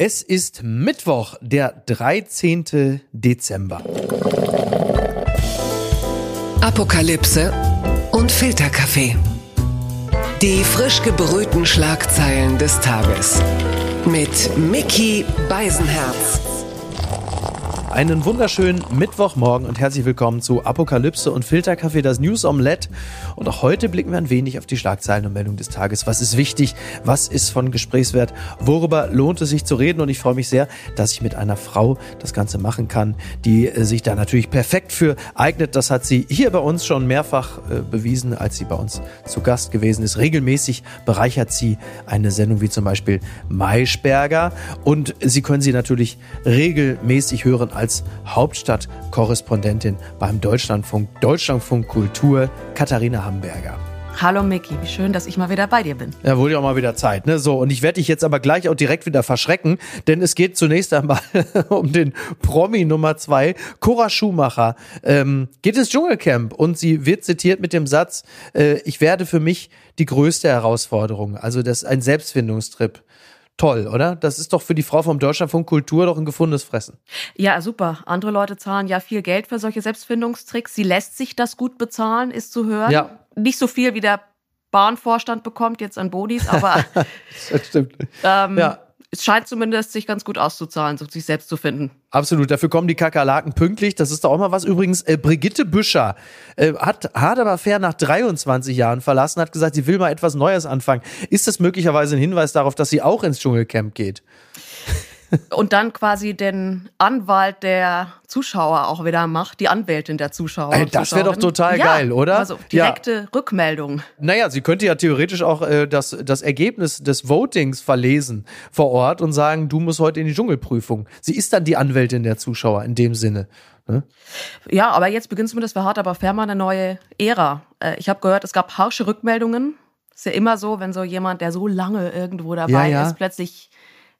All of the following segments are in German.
Es ist Mittwoch, der 13. Dezember. Apokalypse und Filterkaffee. Die frisch gebrühten Schlagzeilen des Tages. Mit Mickey Beisenherz. Einen wunderschönen Mittwochmorgen und herzlich willkommen zu Apokalypse und Filterkaffee, das News Omelette. Und auch heute blicken wir ein wenig auf die Schlagzeilen und Meldungen des Tages. Was ist wichtig? Was ist von Gesprächswert? Worüber lohnt es sich zu reden? Und ich freue mich sehr, dass ich mit einer Frau das Ganze machen kann, die äh, sich da natürlich perfekt für eignet. Das hat sie hier bei uns schon mehrfach äh, bewiesen, als sie bei uns zu Gast gewesen ist. Regelmäßig bereichert sie eine Sendung wie zum Beispiel Maischberger. Und Sie können sie natürlich regelmäßig hören als als Hauptstadtkorrespondentin beim Deutschlandfunk, Deutschlandfunk Kultur, Katharina Hamburger. Hallo Micky, wie schön, dass ich mal wieder bei dir bin. Ja, wurde ja auch mal wieder Zeit, ne? So, und ich werde dich jetzt aber gleich auch direkt wieder verschrecken, denn es geht zunächst einmal um den Promi Nummer zwei, Cora Schumacher. Ähm, geht ins Dschungelcamp und sie wird zitiert mit dem Satz, äh, ich werde für mich die größte Herausforderung. Also das ist ein Selbstfindungstrip toll, oder? Das ist doch für die Frau vom Deutschlandfunk Kultur doch ein gefundenes Fressen. Ja, super. Andere Leute zahlen ja viel Geld für solche Selbstfindungstricks. Sie lässt sich das gut bezahlen, ist zu hören. Ja. Nicht so viel wie der Bahnvorstand bekommt jetzt an Bodis, aber das stimmt. Ähm, ja es scheint zumindest sich ganz gut auszuzahlen, sich selbst zu finden. Absolut, dafür kommen die Kakerlaken pünktlich. Das ist doch auch mal was. Übrigens, äh, Brigitte Büscher äh, hat Hard aber fair nach 23 Jahren verlassen, hat gesagt, sie will mal etwas Neues anfangen. Ist das möglicherweise ein Hinweis darauf, dass sie auch ins Dschungelcamp geht? Und dann quasi den Anwalt der Zuschauer auch wieder macht, die Anwältin der Zuschauer. Ey, das wäre doch total ja, geil, oder? Also direkte ja. Rückmeldung. Naja, sie könnte ja theoretisch auch äh, das, das Ergebnis des Votings verlesen vor Ort und sagen, du musst heute in die Dschungelprüfung. Sie ist dann die Anwältin der Zuschauer in dem Sinne. Ne? Ja, aber jetzt beginnt zumindest für Hart aber mal eine neue Ära. Äh, ich habe gehört, es gab harsche Rückmeldungen. Ist ja immer so, wenn so jemand, der so lange irgendwo dabei ja, ist, plötzlich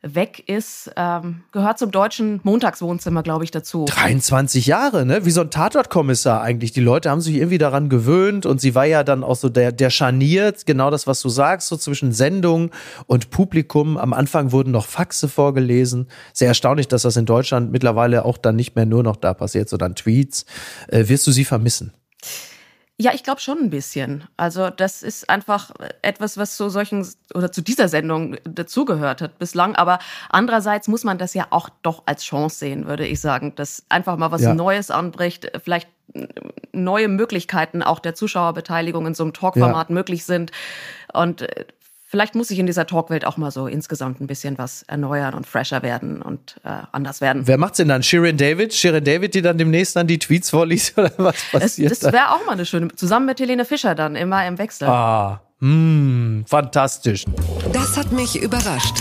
weg ist, ähm, gehört zum deutschen Montagswohnzimmer, glaube ich, dazu. 23 Jahre, ne? Wie so ein Tatortkommissar eigentlich. Die Leute haben sich irgendwie daran gewöhnt und sie war ja dann auch so der, der scharniert, genau das, was du sagst, so zwischen Sendung und Publikum. Am Anfang wurden noch Faxe vorgelesen. Sehr erstaunlich, dass das in Deutschland mittlerweile auch dann nicht mehr nur noch da passiert, sondern Tweets. Äh, wirst du sie vermissen? Ja, ich glaube schon ein bisschen. Also das ist einfach etwas, was zu solchen oder zu dieser Sendung dazugehört hat bislang. Aber andererseits muss man das ja auch doch als Chance sehen, würde ich sagen, dass einfach mal was ja. Neues anbricht, vielleicht neue Möglichkeiten auch der Zuschauerbeteiligung in so einem Talkformat ja. möglich sind. Und äh, vielleicht muss ich in dieser Talkwelt auch mal so insgesamt ein bisschen was erneuern und fresher werden und äh, anders werden. Wer macht's denn dann? Shirin David? Shirin David, die dann demnächst dann die Tweets vorliest oder was passiert? Das, das wäre auch mal eine schöne, zusammen mit Helene Fischer dann, immer im Wechsel. Ah, mh, hm, fantastisch. Das hat mich überrascht.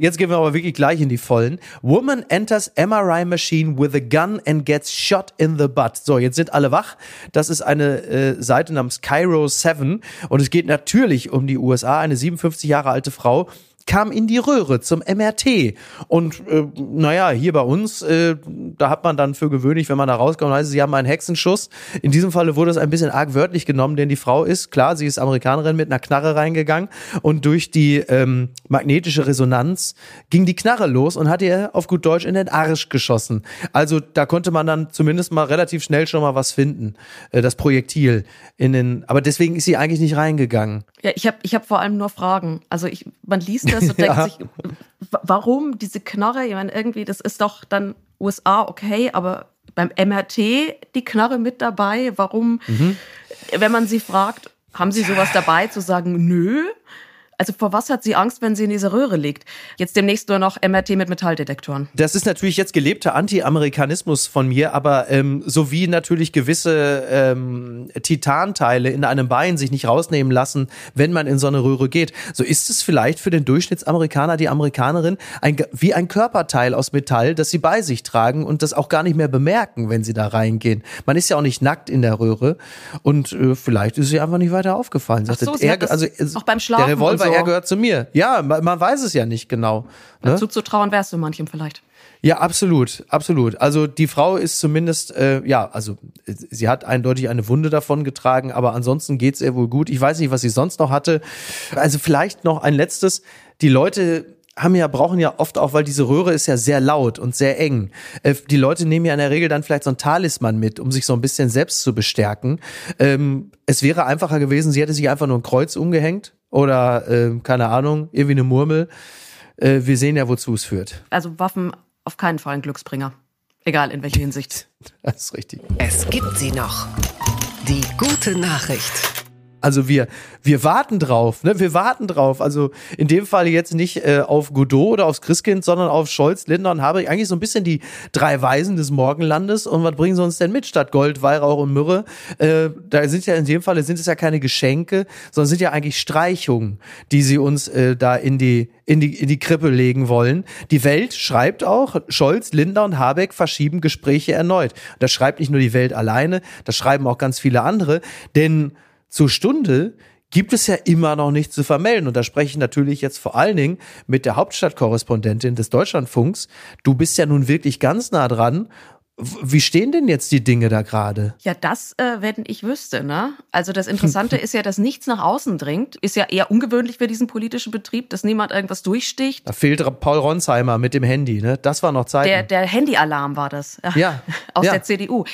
Jetzt gehen wir aber wirklich gleich in die Vollen. Woman enters MRI machine with a gun and gets shot in the butt. So, jetzt sind alle wach. Das ist eine äh, Seite namens Cairo 7 und es geht natürlich um die USA. Eine 57 Jahre alte Frau kam in die Röhre zum MRT. Und äh, naja, hier bei uns, äh, da hat man dann für gewöhnlich, wenn man da rauskommt, heißt sie haben einen Hexenschuss. In diesem Falle wurde es ein bisschen arg wörtlich genommen, denn die Frau ist, klar, sie ist Amerikanerin mit einer Knarre reingegangen und durch die ähm, magnetische Resonanz ging die Knarre los und hat ihr auf gut Deutsch in den Arsch geschossen. Also da konnte man dann zumindest mal relativ schnell schon mal was finden, äh, das Projektil in den, aber deswegen ist sie eigentlich nicht reingegangen. Ja, ich habe ich hab vor allem nur Fragen. Also ich, man liest das und denkt ja. sich, warum diese Knarre? Ich meine, irgendwie, das ist doch dann USA okay, aber beim MRT die Knarre mit dabei. Warum, mhm. wenn man sie fragt, haben Sie sowas dabei zu sagen, nö? Also vor was hat sie Angst, wenn sie in dieser Röhre liegt? Jetzt demnächst nur noch MRT mit Metalldetektoren. Das ist natürlich jetzt gelebter Anti-Amerikanismus von mir, aber ähm, so wie natürlich gewisse ähm, Titanteile in einem Bein sich nicht rausnehmen lassen, wenn man in so eine Röhre geht, so ist es vielleicht für den Durchschnittsamerikaner, die Amerikanerin, ein, wie ein Körperteil aus Metall, das sie bei sich tragen und das auch gar nicht mehr bemerken, wenn sie da reingehen. Man ist ja auch nicht nackt in der Röhre und äh, vielleicht ist sie einfach nicht weiter aufgefallen. Ach so, er, also, auch beim Schlafen der Revolver er gehört zu mir. Ja, man, man weiß es ja nicht genau. Ne? Dazu zu trauen wärst du manchem vielleicht. Ja, absolut, absolut. Also die Frau ist zumindest, äh, ja, also sie hat eindeutig eine Wunde davon getragen, aber ansonsten geht's ihr wohl gut. Ich weiß nicht, was sie sonst noch hatte. Also vielleicht noch ein letztes. Die Leute haben ja, brauchen ja oft auch, weil diese Röhre ist ja sehr laut und sehr eng. Äh, die Leute nehmen ja in der Regel dann vielleicht so ein Talisman mit, um sich so ein bisschen selbst zu bestärken. Ähm, es wäre einfacher gewesen, sie hätte sich einfach nur ein Kreuz umgehängt oder, äh, keine Ahnung, irgendwie eine Murmel. Äh, wir sehen ja, wozu es führt. Also Waffen auf keinen Fall ein Glücksbringer. Egal in welcher Hinsicht. Das ist richtig. Es gibt sie noch. Die gute Nachricht. Also wir, wir warten drauf, ne? Wir warten drauf. Also in dem Fall jetzt nicht äh, auf Godot oder aufs Christkind, sondern auf Scholz, Lindner und Habeck. Eigentlich so ein bisschen die drei Weisen des Morgenlandes. Und was bringen sie uns denn mit statt Gold, Weihrauch und Myrrhe? Äh, da sind ja in dem Fall sind es ja keine Geschenke, sondern sind ja eigentlich Streichungen, die sie uns äh, da in die in die, in die Krippe legen wollen. Die Welt schreibt auch, Scholz, Lindner und Habeck verschieben Gespräche erneut. Das schreibt nicht nur die Welt alleine, das schreiben auch ganz viele andere. Denn zur Stunde gibt es ja immer noch nichts zu vermelden. Und da spreche ich natürlich jetzt vor allen Dingen mit der Hauptstadtkorrespondentin des Deutschlandfunks. Du bist ja nun wirklich ganz nah dran wie stehen denn jetzt die Dinge da gerade? Ja, das, äh, wenn ich wüsste, ne? Also das Interessante ist ja, dass nichts nach außen dringt. Ist ja eher ungewöhnlich für diesen politischen Betrieb, dass niemand irgendwas durchsticht. Da fehlt Paul Ronsheimer mit dem Handy, ne? Das war noch Zeit. Der, der Handyalarm war das. Ja. Aus ja. der CDU.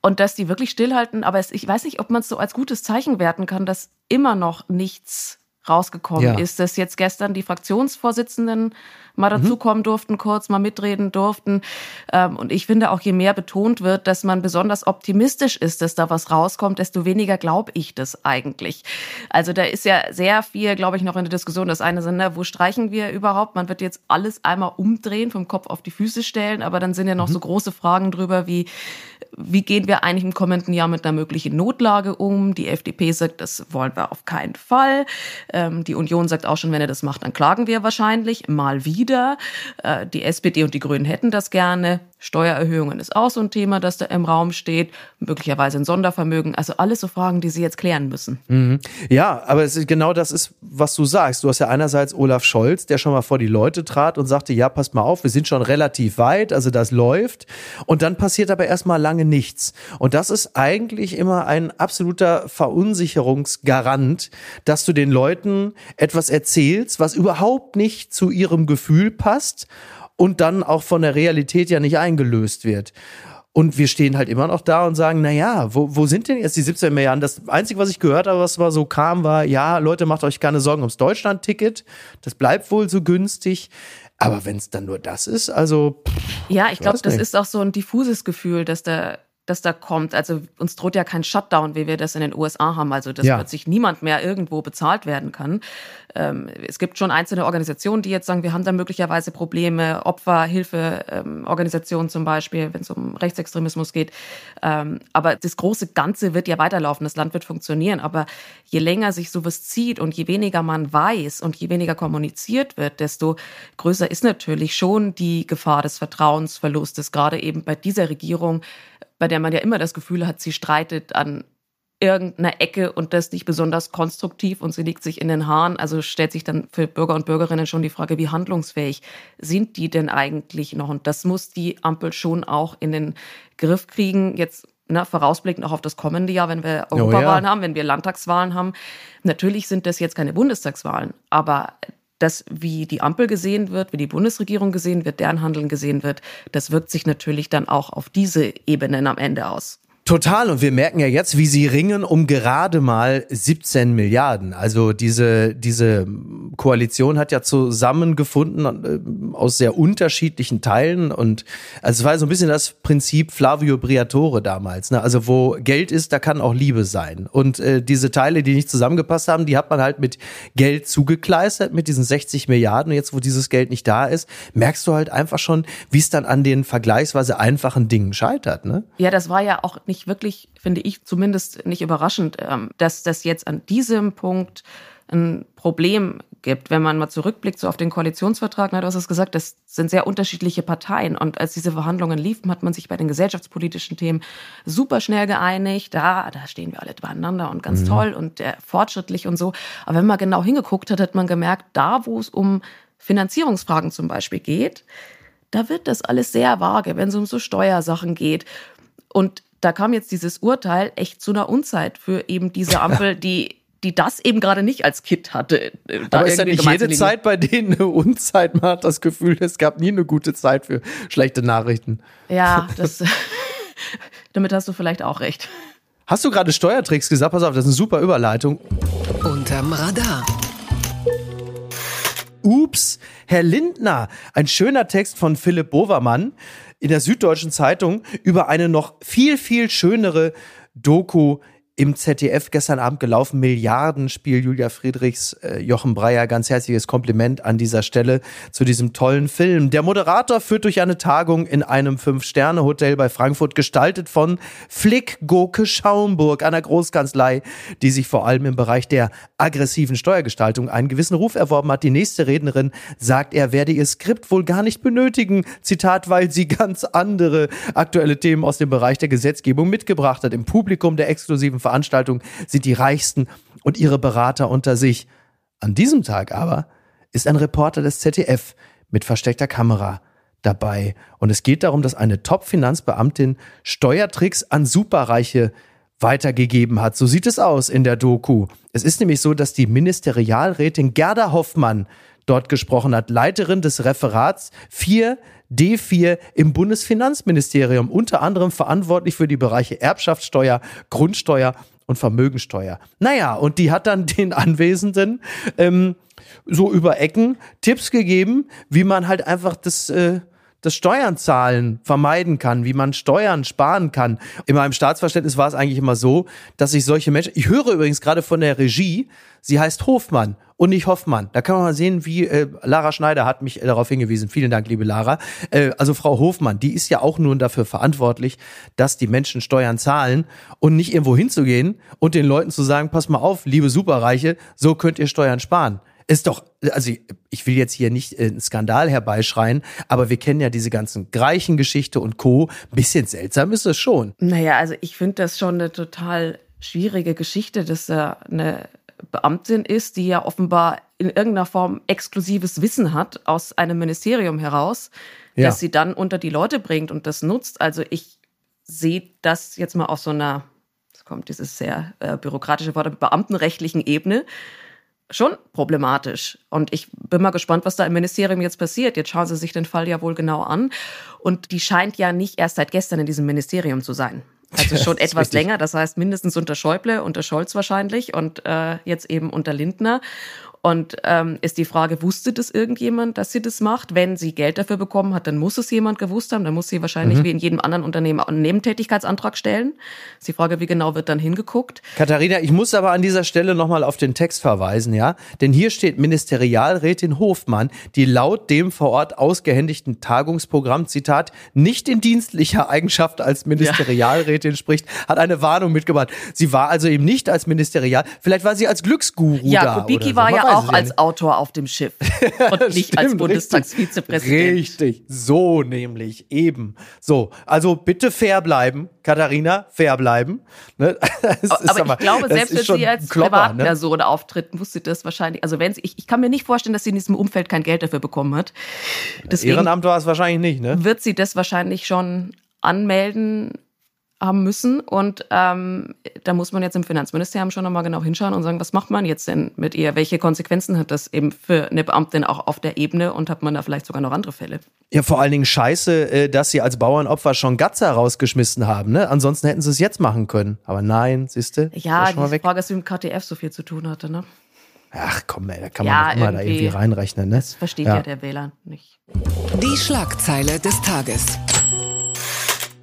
Und dass die wirklich stillhalten, aber es, ich weiß nicht, ob man es so als gutes Zeichen werten kann, dass immer noch nichts rausgekommen ja. ist, dass jetzt gestern die Fraktionsvorsitzenden mal mhm. dazukommen durften, kurz mal mitreden durften. Ähm, und ich finde auch, je mehr betont wird, dass man besonders optimistisch ist, dass da was rauskommt, desto weniger glaube ich das eigentlich. Also da ist ja sehr viel, glaube ich, noch in der Diskussion. Das eine sind, ne, wo streichen wir überhaupt? Man wird jetzt alles einmal umdrehen, vom Kopf auf die Füße stellen, aber dann sind ja noch mhm. so große Fragen drüber wie, wie gehen wir eigentlich im kommenden Jahr mit einer möglichen Notlage um? Die FDP sagt, das wollen wir auf keinen Fall. Ähm, die Union sagt auch schon, wenn er das macht, dann klagen wir wahrscheinlich mal wieder. Äh, die SPD und die Grünen hätten das gerne. Steuererhöhungen ist auch so ein Thema, das da im Raum steht. Möglicherweise ein Sondervermögen. Also alles so Fragen, die Sie jetzt klären müssen. Mhm. Ja, aber es ist genau das ist, was du sagst. Du hast ja einerseits Olaf Scholz, der schon mal vor die Leute trat und sagte, ja, passt mal auf, wir sind schon relativ weit, also das läuft. Und dann passiert aber erstmal lange nichts. Und das ist eigentlich immer ein absoluter Verunsicherungsgarant, dass du den Leuten etwas erzählst, was überhaupt nicht zu ihrem Gefühl passt und dann auch von der Realität ja nicht eingelöst wird. Und wir stehen halt immer noch da und sagen, na ja, wo, wo sind denn jetzt die 17 Milliarden? Das Einzige, was ich gehört habe, was mal so kam, war, ja, Leute, macht euch keine Sorgen ums Deutschland-Ticket. Das bleibt wohl so günstig. Aber wenn es dann nur das ist, also. Pff, ja, ich glaube, das ist auch so ein diffuses Gefühl, dass da das da kommt. Also uns droht ja kein Shutdown, wie wir das in den USA haben. Also dass ja. plötzlich niemand mehr irgendwo bezahlt werden kann. Ähm, es gibt schon einzelne Organisationen, die jetzt sagen, wir haben da möglicherweise Probleme, Opferhilfeorganisationen ähm, zum Beispiel, wenn es um Rechtsextremismus geht. Ähm, aber das große Ganze wird ja weiterlaufen, das Land wird funktionieren. Aber je länger sich sowas zieht und je weniger man weiß und je weniger kommuniziert wird, desto größer ist natürlich schon die Gefahr des Vertrauensverlustes, gerade eben bei dieser Regierung bei der man ja immer das Gefühl hat, sie streitet an irgendeiner Ecke und das nicht besonders konstruktiv und sie liegt sich in den Haaren. Also stellt sich dann für Bürger und Bürgerinnen schon die Frage, wie handlungsfähig sind die denn eigentlich noch? Und das muss die Ampel schon auch in den Griff kriegen. Jetzt ne, vorausblickend auch auf das kommende Jahr, wenn wir Europawahlen oh ja. haben, wenn wir Landtagswahlen haben. Natürlich sind das jetzt keine Bundestagswahlen, aber das, wie die Ampel gesehen wird, wie die Bundesregierung gesehen wird, deren Handeln gesehen wird, das wirkt sich natürlich dann auch auf diese Ebenen am Ende aus. Total. Und wir merken ja jetzt, wie sie ringen um gerade mal 17 Milliarden. Also diese, diese Koalition hat ja zusammengefunden äh, aus sehr unterschiedlichen Teilen. Und also es war so ein bisschen das Prinzip Flavio Briatore damals. Ne? Also wo Geld ist, da kann auch Liebe sein. Und äh, diese Teile, die nicht zusammengepasst haben, die hat man halt mit Geld zugekleistert, mit diesen 60 Milliarden. Und jetzt, wo dieses Geld nicht da ist, merkst du halt einfach schon, wie es dann an den vergleichsweise einfachen Dingen scheitert. Ne? Ja, das war ja auch nicht wirklich, finde ich zumindest nicht überraschend, ähm, dass das jetzt an diesem Punkt ein Problem gibt. Wenn man mal zurückblickt so auf den Koalitionsvertrag, na, du hast es gesagt, das sind sehr unterschiedliche Parteien. Und als diese Verhandlungen liefen, hat man sich bei den gesellschaftspolitischen Themen super schnell geeinigt. Da, da stehen wir alle beieinander und ganz mhm. toll und äh, fortschrittlich und so. Aber wenn man genau hingeguckt hat, hat man gemerkt, da, wo es um Finanzierungsfragen zum Beispiel geht, da wird das alles sehr vage, wenn es um so Steuersachen geht. Und da kam jetzt dieses Urteil echt zu einer Unzeit für eben diese Ampel, die die das eben gerade nicht als Kit hatte. Äh, Aber ist ja nicht jede Zeit bei denen eine Unzeit? Man hat das Gefühl, es gab nie eine gute Zeit für schlechte Nachrichten. Ja, das, damit hast du vielleicht auch recht. Hast du gerade Steuertricks gesagt? Pass auf, das ist eine super Überleitung. Unterm Radar. Ups, Herr Lindner. Ein schöner Text von Philipp Bovermann in der Süddeutschen Zeitung über eine noch viel, viel schönere Doku im ZDF gestern Abend gelaufen. Milliardenspiel Julia Friedrichs, äh, Jochen Breyer. Ganz herzliches Kompliment an dieser Stelle zu diesem tollen Film. Der Moderator führt durch eine Tagung in einem Fünf-Sterne-Hotel bei Frankfurt, gestaltet von Flick Gurke Schaumburg, einer Großkanzlei, die sich vor allem im Bereich der aggressiven Steuergestaltung einen gewissen Ruf erworben hat. Die nächste Rednerin sagt, er werde ihr Skript wohl gar nicht benötigen. Zitat, weil sie ganz andere aktuelle Themen aus dem Bereich der Gesetzgebung mitgebracht hat. Im Publikum der exklusiven Veranstaltung sind die Reichsten und ihre Berater unter sich. An diesem Tag aber ist ein Reporter des ZDF mit versteckter Kamera dabei. Und es geht darum, dass eine Top-Finanzbeamtin Steuertricks an Superreiche weitergegeben hat. So sieht es aus in der Doku. Es ist nämlich so, dass die Ministerialrätin Gerda Hoffmann dort gesprochen hat, Leiterin des Referats 4 D4 im Bundesfinanzministerium, unter anderem verantwortlich für die Bereiche Erbschaftssteuer, Grundsteuer und Vermögensteuer. Naja, und die hat dann den Anwesenden ähm, so über Ecken Tipps gegeben, wie man halt einfach das äh, das Steuern zahlen vermeiden kann, wie man Steuern sparen kann. In meinem Staatsverständnis war es eigentlich immer so, dass sich solche Menschen, ich höre übrigens gerade von der Regie, sie heißt Hofmann und nicht Hoffmann. Da kann man mal sehen, wie äh, Lara Schneider hat mich darauf hingewiesen. Vielen Dank, liebe Lara. Äh, also Frau Hofmann, die ist ja auch nun dafür verantwortlich, dass die Menschen Steuern zahlen und nicht irgendwo hinzugehen und den Leuten zu sagen, pass mal auf, liebe Superreiche, so könnt ihr Steuern sparen. Ist doch, also ich will jetzt hier nicht einen Skandal herbeischreien, aber wir kennen ja diese ganzen Greichen-Geschichte und Co. Bisschen seltsam ist es schon. Naja, also ich finde das schon eine total schwierige Geschichte, dass er eine Beamtin ist, die ja offenbar in irgendeiner Form exklusives Wissen hat aus einem Ministerium heraus, ja. dass sie dann unter die Leute bringt und das nutzt. Also ich sehe das jetzt mal auf so einer, es kommt dieses sehr äh, bürokratische Wort, beamtenrechtlichen Ebene schon problematisch. Und ich bin mal gespannt, was da im Ministerium jetzt passiert. Jetzt schauen Sie sich den Fall ja wohl genau an. Und die scheint ja nicht erst seit gestern in diesem Ministerium zu sein. Also schon etwas länger, das heißt mindestens unter Schäuble, unter Scholz wahrscheinlich und äh, jetzt eben unter Lindner. Und ähm, ist die Frage, wusste das irgendjemand, dass sie das macht? Wenn sie Geld dafür bekommen hat, dann muss es jemand gewusst haben. Dann muss sie wahrscheinlich mhm. wie in jedem anderen Unternehmen einen Nebentätigkeitsantrag stellen. Ist die Frage, wie genau wird dann hingeguckt? Katharina, ich muss aber an dieser Stelle nochmal auf den Text verweisen, ja? Denn hier steht Ministerialrätin Hofmann, die laut dem vor Ort ausgehändigten Tagungsprogramm, Zitat, nicht in dienstlicher Eigenschaft als Ministerialrätin ja. spricht, hat eine Warnung mitgebracht. Sie war also eben nicht als Ministerial, vielleicht war sie als Glücksguru ja, da. Kubicki so. war ja auch als nicht. Autor auf dem Schiff und nicht als Bundestagsvizepräsident. Richtig, so nämlich, eben. So, also bitte fair bleiben, Katharina, fair bleiben. Ne? aber, aber ich glaube, selbst wenn sie als Klopper, ne? Privatperson ne? auftritt, muss sie das wahrscheinlich, also wenn sie, ich, ich kann mir nicht vorstellen, dass sie in diesem Umfeld kein Geld dafür bekommen hat. Deswegen Ehrenamt war es wahrscheinlich nicht, ne? Wird sie das wahrscheinlich schon anmelden haben müssen. Und ähm, da muss man jetzt im Finanzministerium schon nochmal genau hinschauen und sagen, was macht man jetzt denn mit ihr? Welche Konsequenzen hat das eben für eine Beamtin auch auf der Ebene und hat man da vielleicht sogar noch andere Fälle? Ja, vor allen Dingen scheiße, äh, dass sie als Bauernopfer schon Gatzer rausgeschmissen haben. Ne? Ansonsten hätten sie es jetzt machen können. Aber nein, siehste. Ja, die Frage ist, wie mit KTF so viel zu tun hatte, ne? Ach komm, ey, da kann man ja, immer da irgendwie reinrechnen. Ne? Das versteht ja. ja der Wähler nicht. Die Schlagzeile des Tages.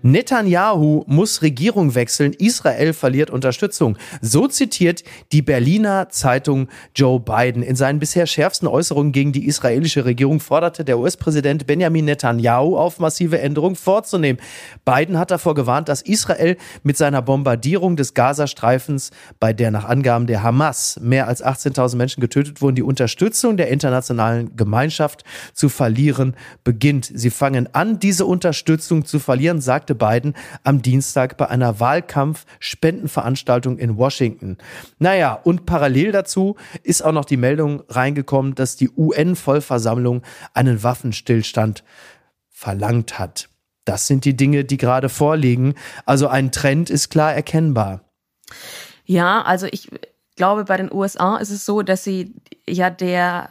Netanyahu muss Regierung wechseln, Israel verliert Unterstützung. So zitiert die Berliner Zeitung Joe Biden. In seinen bisher schärfsten Äußerungen gegen die israelische Regierung forderte der US-Präsident Benjamin Netanyahu auf, massive Änderungen vorzunehmen. Biden hat davor gewarnt, dass Israel mit seiner Bombardierung des Gazastreifens, bei der nach Angaben der Hamas mehr als 18.000 Menschen getötet wurden, die Unterstützung der internationalen Gemeinschaft zu verlieren beginnt. Sie fangen an, diese Unterstützung zu verlieren, sagt sagte Biden am Dienstag bei einer Wahlkampf-Spendenveranstaltung in Washington. Naja, und parallel dazu ist auch noch die Meldung reingekommen, dass die UN-Vollversammlung einen Waffenstillstand verlangt hat. Das sind die Dinge, die gerade vorliegen. Also ein Trend ist klar erkennbar. Ja, also ich glaube, bei den USA ist es so, dass sie ja der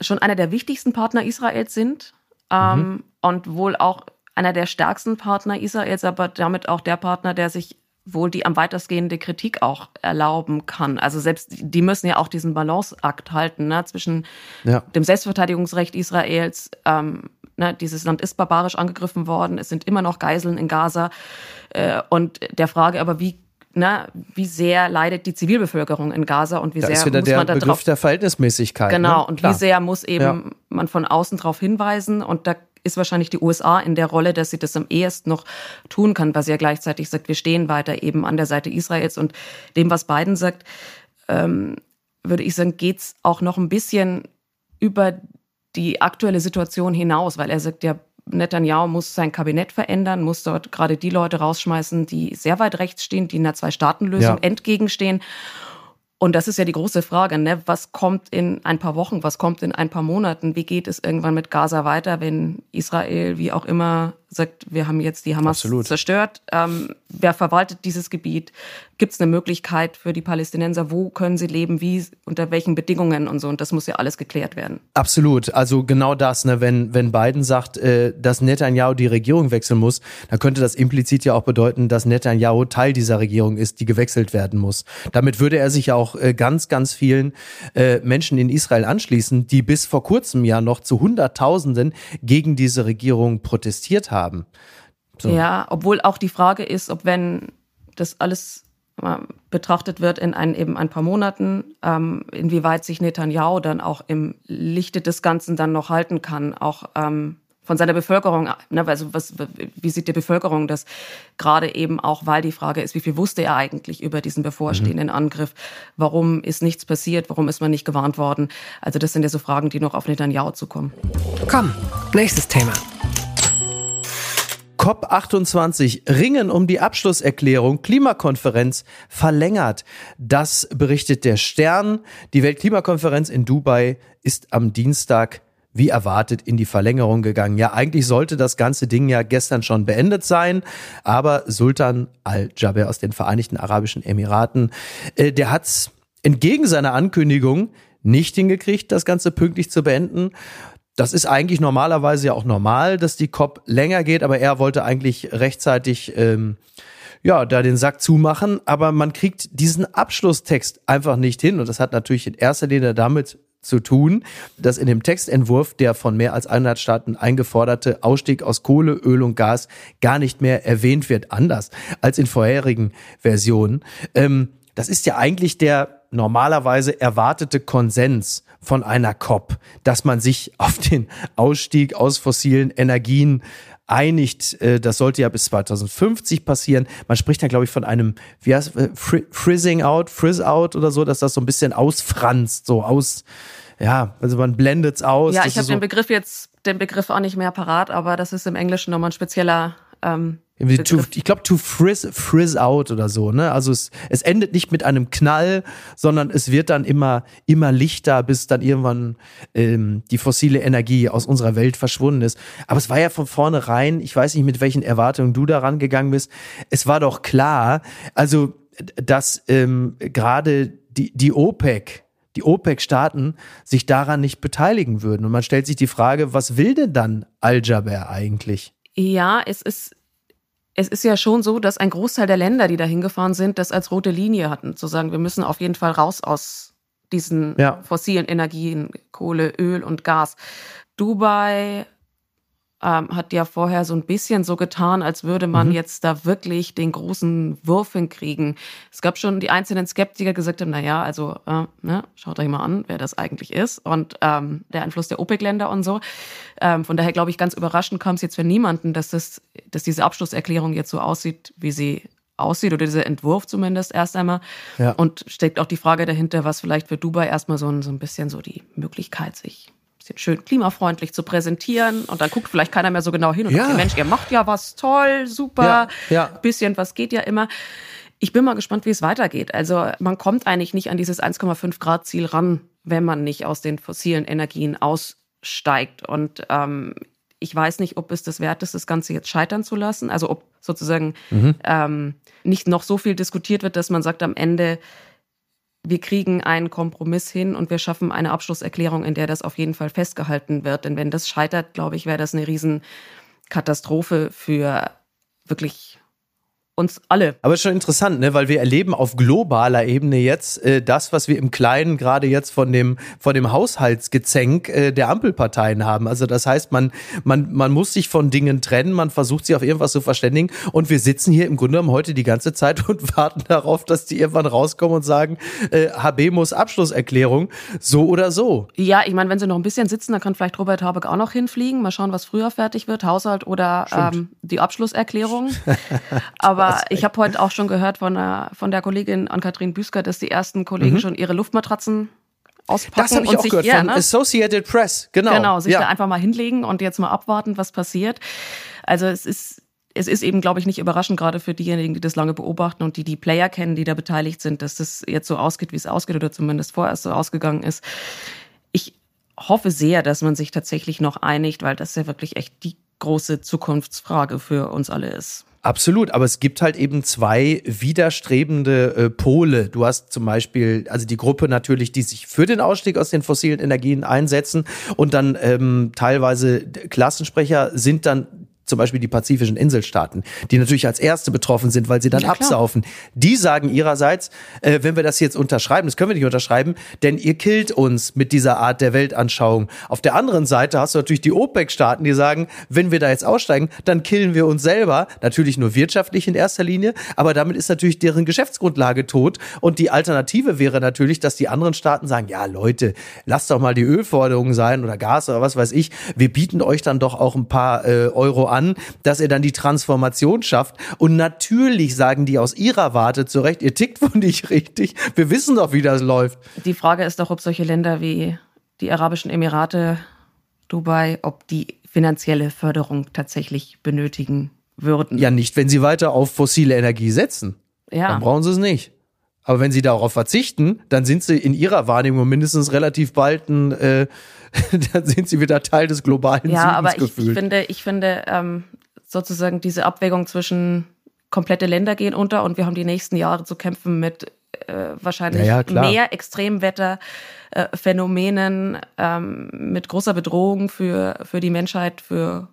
schon einer der wichtigsten Partner Israels sind ähm, mhm. und wohl auch einer der stärksten Partner Israels, aber damit auch der Partner, der sich wohl die am weitestgehende Kritik auch erlauben kann. Also selbst die müssen ja auch diesen Balanceakt halten ne, zwischen ja. dem Selbstverteidigungsrecht Israels. Ähm, ne, dieses Land ist barbarisch angegriffen worden, es sind immer noch Geiseln in Gaza äh, und der Frage aber, wie na, wie sehr leidet die Zivilbevölkerung in Gaza und wie da sehr ist wieder muss der man da Begriff drauf, der Verhältnismäßigkeit. Genau, ne? und wie sehr muss eben Ja. man von außen darauf hinweisen und da ist wahrscheinlich die USA in der Rolle, dass sie das am ehesten noch tun kann, weil sie ja gleichzeitig sagt, wir stehen weiter eben an der Seite Israels und dem, was Biden sagt, ähm, würde ich sagen, geht's auch noch ein bisschen über die aktuelle Situation hinaus, weil er sagt, ja, Netanyahu muss sein Kabinett verändern, muss dort gerade die Leute rausschmeißen, die sehr weit rechts stehen, die einer Zwei-Staaten-Lösung Ja. entgegenstehen. Und das ist ja die große Frage, ne? Was kommt in ein paar Wochen, was kommt in ein paar Monaten? Wie geht es irgendwann mit Gaza weiter, wenn Israel, wie auch immer, sagt, wir haben jetzt die Hamas Absolut. zerstört? Ähm, wer verwaltet dieses Gebiet? Gibt es eine Möglichkeit für die Palästinenser? Wo können sie leben? Wie, unter welchen Bedingungen und so? Und das muss ja alles geklärt werden. Absolut. Also genau das, ne? wenn, wenn Biden sagt, äh, dass Netanyahu die Regierung wechseln muss, dann könnte das implizit ja auch bedeuten, dass Netanyahu Teil dieser Regierung ist, die gewechselt werden muss. Damit würde er sich ja auch äh, ganz, ganz vielen äh, Menschen in Israel anschließen, die bis vor kurzem ja noch zu Hunderttausenden gegen diese Regierung protestiert haben. So. Ja, obwohl auch die Frage ist, ob wenn das alles äh, betrachtet wird in ein, eben ein paar Monaten, ähm, inwieweit sich Netanyahu dann auch im Lichte des Ganzen dann noch halten kann, auch ähm, von seiner Bevölkerung, ne, also was, wie sieht die Bevölkerung das? Gerade eben auch, weil die Frage ist, wie viel wusste er eigentlich über diesen bevorstehenden Angriff? Warum ist nichts passiert? Warum ist man nicht gewarnt worden? Also das sind ja so Fragen, die noch auf Netanyahu zukommen. Komm, nächstes Thema. COP28 ringen um die Abschlusserklärung Klimakonferenz verlängert. Das berichtet der Stern. Die Weltklimakonferenz in Dubai ist am Dienstag wie erwartet in die Verlängerung gegangen. Ja, eigentlich sollte das ganze Ding ja gestern schon beendet sein, aber Sultan Al-Jaber aus den Vereinigten Arabischen Emiraten, äh, der hat's entgegen seiner Ankündigung nicht hingekriegt, das Ganze pünktlich zu beenden. Das ist eigentlich normalerweise ja auch normal, dass die COP länger geht, aber er wollte eigentlich rechtzeitig ähm, ja, da den Sack zumachen, aber man kriegt diesen Abschlusstext einfach nicht hin. Und das hat natürlich in erster Linie damit zu tun, dass in dem Textentwurf der von mehr als 100 Staaten eingeforderte Ausstieg aus Kohle, Öl und Gas gar nicht mehr erwähnt wird, anders als in vorherigen Versionen. Ähm, das ist ja eigentlich der normalerweise erwartete Konsens von einer COP, dass man sich auf den Ausstieg aus fossilen Energien einigt. Äh, Das sollte ja bis 2050 passieren. Man spricht da, glaube ich, von einem, wie heißt äh, Fri- Frizzing out, Frizz out oder so, dass das so ein bisschen ausfranst, so aus, ja, also man blendet's aus. Ja, ich habe so, den Begriff jetzt, den Begriff auch nicht mehr parat, aber das ist im Englischen nochmal ein spezieller ähm, to, ich glaube, to frizz, frizz out oder so, ne? Also es, es endet nicht mit einem Knall, sondern es wird dann immer, immer lichter, bis dann irgendwann ähm, die fossile Energie aus unserer Welt verschwunden ist. Aber es war ja von vornherein, ich weiß nicht, mit welchen Erwartungen du daran gegangen bist, es war doch klar, also dass ähm, gerade die, die OPEC, die OPEC-Staaten sich daran nicht beteiligen würden. Und man stellt sich die Frage, was will denn dann Al-Jaber eigentlich? Ja, es ist, es ist ja schon so, dass ein Großteil der Länder, die da hingefahren sind, das als rote Linie hatten. Zu sagen, wir müssen auf jeden Fall raus aus diesen Ja. fossilen Energien, Kohle, Öl und Gas. Dubai ähm, hat ja vorher so ein bisschen so getan, als würde man Mhm. jetzt da wirklich den großen Wurf hinkriegen. Es gab schon die einzelnen Skeptiker, die gesagt haben, na ja, also äh, ne, schaut euch mal an, wer das eigentlich ist und ähm, der Einfluss der OPEC-Länder und so. Ähm, von daher glaube ich, ganz überraschend kam es jetzt für niemanden, dass das, dass diese Abschlusserklärung jetzt so aussieht, wie sie aussieht oder dieser Entwurf zumindest erst einmal. Ja. Und steckt auch die Frage dahinter, was vielleicht für Dubai erstmal so ein, so ein bisschen so die Möglichkeit, sich bisschen schön klimafreundlich zu präsentieren. Und dann guckt vielleicht keiner mehr so genau hin und Ja. sagt, Mensch, ihr macht ja was toll, super, Ja, ja. bisschen was geht ja immer. Ich bin mal gespannt, wie es weitergeht. Also man kommt eigentlich nicht an dieses 1,5 Grad Ziel ran, wenn man nicht aus den fossilen Energien aussteigt. Und ähm, ich weiß nicht, ob es das wert ist, das Ganze jetzt scheitern zu lassen. Also ob sozusagen ähm, nicht noch so viel diskutiert wird, dass man sagt, am Ende wir kriegen einen Kompromiss hin und wir schaffen eine Abschlusserklärung, in der das auf jeden Fall festgehalten wird. Denn wenn das scheitert, glaube ich, wäre das eine Riesenkatastrophe für wirklich uns alle. Aber ist schon interessant, ne? weil wir erleben auf globaler Ebene jetzt äh, das, was wir im Kleinen gerade jetzt von dem, von dem Haushaltsgezänk äh, der Ampelparteien haben. Also das heißt, man, man, man muss sich von Dingen trennen, man versucht sich auf irgendwas zu verständigen und wir sitzen hier im Grunde genommen heute die ganze Zeit und warten darauf, dass die irgendwann rauskommen und sagen, äh, HB muss Abschlusserklärung, so oder so. Ja, ich meine, wenn sie noch ein bisschen sitzen, dann kann vielleicht Robert Habeck auch noch hinfliegen. Mal schauen, was früher fertig wird, Haushalt oder ähm, die Abschlusserklärung. Aber ich habe heute auch schon gehört von der, von der Kollegin Ann-Kathrin Büsker, dass die ersten Kollegen mhm. schon ihre Luftmatratzen auspacken das habe ich und auch sich, gehört ja, von ne? Associated Press, genau. Genau, sich ja. da einfach mal hinlegen und jetzt mal abwarten, was passiert. Also es ist es ist eben, glaube ich, nicht überraschend, gerade für diejenigen, die das lange beobachten und die die Player kennen, die da beteiligt sind, dass das jetzt so ausgeht, wie es ausgeht oder zumindest vorerst so ausgegangen ist. Ich hoffe sehr, dass man sich tatsächlich noch einigt, weil das ja wirklich echt die große Zukunftsfrage für uns alle ist. Absolut, aber es gibt halt eben zwei widerstrebende äh, Pole. Du hast zum Beispiel, also die Gruppe natürlich, die sich für den Ausstieg aus den fossilen Energien einsetzen und dann ähm, teilweise Klassensprecher sind dann zum Beispiel die pazifischen Inselstaaten, die natürlich als erste betroffen sind, weil sie dann ja, absaufen. Die sagen ihrerseits, äh, wenn wir das jetzt unterschreiben, das können wir nicht unterschreiben, denn ihr killt uns mit dieser Art der Weltanschauung. Auf der anderen Seite hast du natürlich die OPEC-Staaten, die sagen, wenn wir da jetzt aussteigen, dann killen wir uns selber. Natürlich nur wirtschaftlich in erster Linie, aber damit ist natürlich deren Geschäftsgrundlage tot. Und die Alternative wäre natürlich, dass die anderen Staaten sagen, ja Leute, lasst doch mal die Ölforderungen sein oder Gas oder was weiß ich. Wir bieten euch dann doch auch ein paar äh, Euro an an, dass er dann die Transformation schafft. Und natürlich sagen die aus ihrer Warte zurecht, ihr tickt wohl nicht richtig. Wir wissen doch, wie das läuft. Die Frage ist doch, ob solche Länder wie die Arabischen Emirate, Dubai, ob die finanzielle Förderung tatsächlich benötigen würden. Ja, nicht, wenn sie weiter auf fossile Energie setzen. Ja. Dann brauchen sie es nicht. Aber wenn sie darauf verzichten, dann sind sie in ihrer Wahrnehmung mindestens relativ bald ein, äh, dann sind sie wieder Teil des globalen Ja, aber ich, ich, finde, ich finde ähm, sozusagen diese Abwägung zwischen komplette Länder gehen unter und wir haben die nächsten Jahre zu kämpfen mit äh, wahrscheinlich ja, ja, mehr Extremwetterphänomenen, äh, ähm, mit großer Bedrohung für, für die Menschheit, für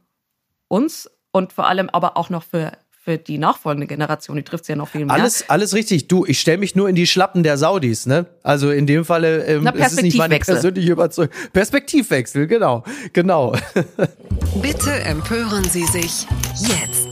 uns und vor allem aber auch noch für für die nachfolgende Generation, die trifft es ja noch viel mehr. Alles, alles richtig. Du, ich stelle mich nur in die Schlappen der Saudis, ne? Also in dem Falle ähm, Na, ist es nicht meine persönliche Überzeugung. Perspektivwechsel, genau, genau. Bitte empören Sie sich jetzt.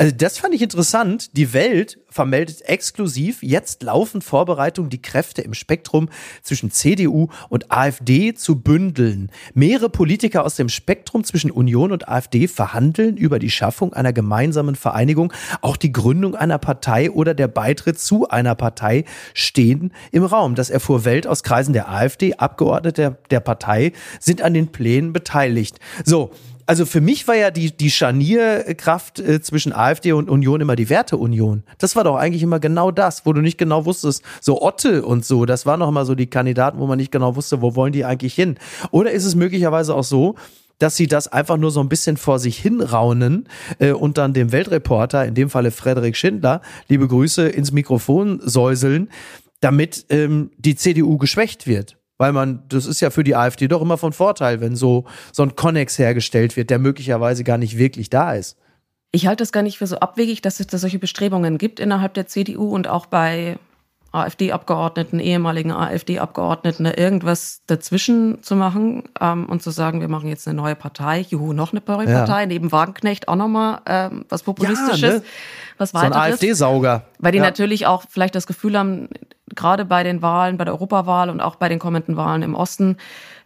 Also das fand ich interessant. Die Welt vermeldet exklusiv, jetzt laufen Vorbereitungen, die Kräfte im Spektrum zwischen CDU und AfD zu bündeln. Mehrere Politiker aus dem Spektrum zwischen Union und AfD verhandeln über die Schaffung einer gemeinsamen Vereinigung. Auch die Gründung einer Partei oder der Beitritt zu einer Partei stehen im Raum. Das erfuhr Welt aus Kreisen der AfD. Abgeordnete der Partei sind an den Plänen beteiligt. So, also für mich war ja die, die Scharnierkraft äh, zwischen AfD und Union immer die Werteunion. Das war doch eigentlich immer genau das, wo du nicht genau wusstest, so Otte und so, das waren noch immer so die Kandidaten, wo man nicht genau wusste, wo wollen die eigentlich hin. Oder ist es möglicherweise auch so, dass sie das einfach nur so ein bisschen vor sich hinraunen äh, und dann dem Weltreporter, in dem Falle Frederik Schindler, liebe Grüße, ins Mikrofon säuseln, damit ähm, die CDU geschwächt wird weil man, das ist ja für die AfD doch immer von Vorteil, wenn so, so ein Connex hergestellt wird, der möglicherweise gar nicht wirklich da ist. Ich halte es gar nicht für so abwegig, dass es da solche Bestrebungen gibt innerhalb der CDU und auch bei AfD-Abgeordneten, ehemaligen AfD-Abgeordneten, irgendwas dazwischen zu machen ähm, und zu sagen, wir machen jetzt eine neue Partei, juhu, noch eine neue Partei, ja. neben Wagenknecht auch nochmal ähm, was Populistisches, ja, ne? was weiteres. So ein AfD-Sauger. Weil die ja. natürlich auch vielleicht das Gefühl haben, gerade bei den Wahlen, bei der Europawahl und auch bei den kommenden Wahlen im Osten,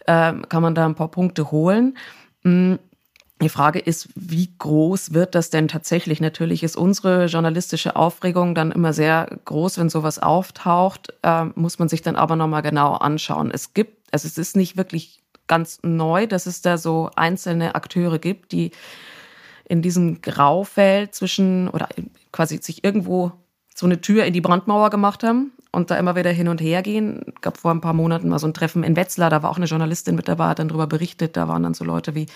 äh, kann man da ein paar Punkte holen. Die Frage ist, wie groß wird das denn tatsächlich? Natürlich ist unsere journalistische Aufregung dann immer sehr groß, wenn sowas auftaucht, äh, muss man sich dann aber nochmal genau anschauen. Es gibt, also es ist nicht wirklich ganz neu, dass es da so einzelne Akteure gibt, die in diesem Graufeld zwischen oder quasi sich irgendwo so eine Tür in die Brandmauer gemacht haben und da immer wieder hin und her gehen. Gab vor ein paar Monaten mal so ein Treffen in Wetzlar, da war auch eine Journalistin mit dabei, hat dann darüber berichtet. Da waren dann so Leute wie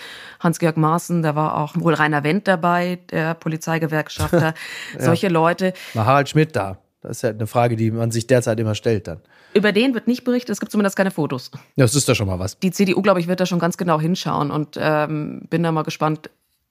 Hans-Georg Maaßen, da war auch wohl Rainer Wendt dabei, der Polizeigewerkschafter, ja. solche Leute. War Harald Schmidt da. Das ist ja eine Frage, die man sich derzeit immer stellt dann. Über den wird nicht berichtet, es gibt zumindest keine Fotos. Das ist da schon mal was. Die CDU, glaube ich, wird da schon ganz genau hinschauen und ähm, bin da mal gespannt,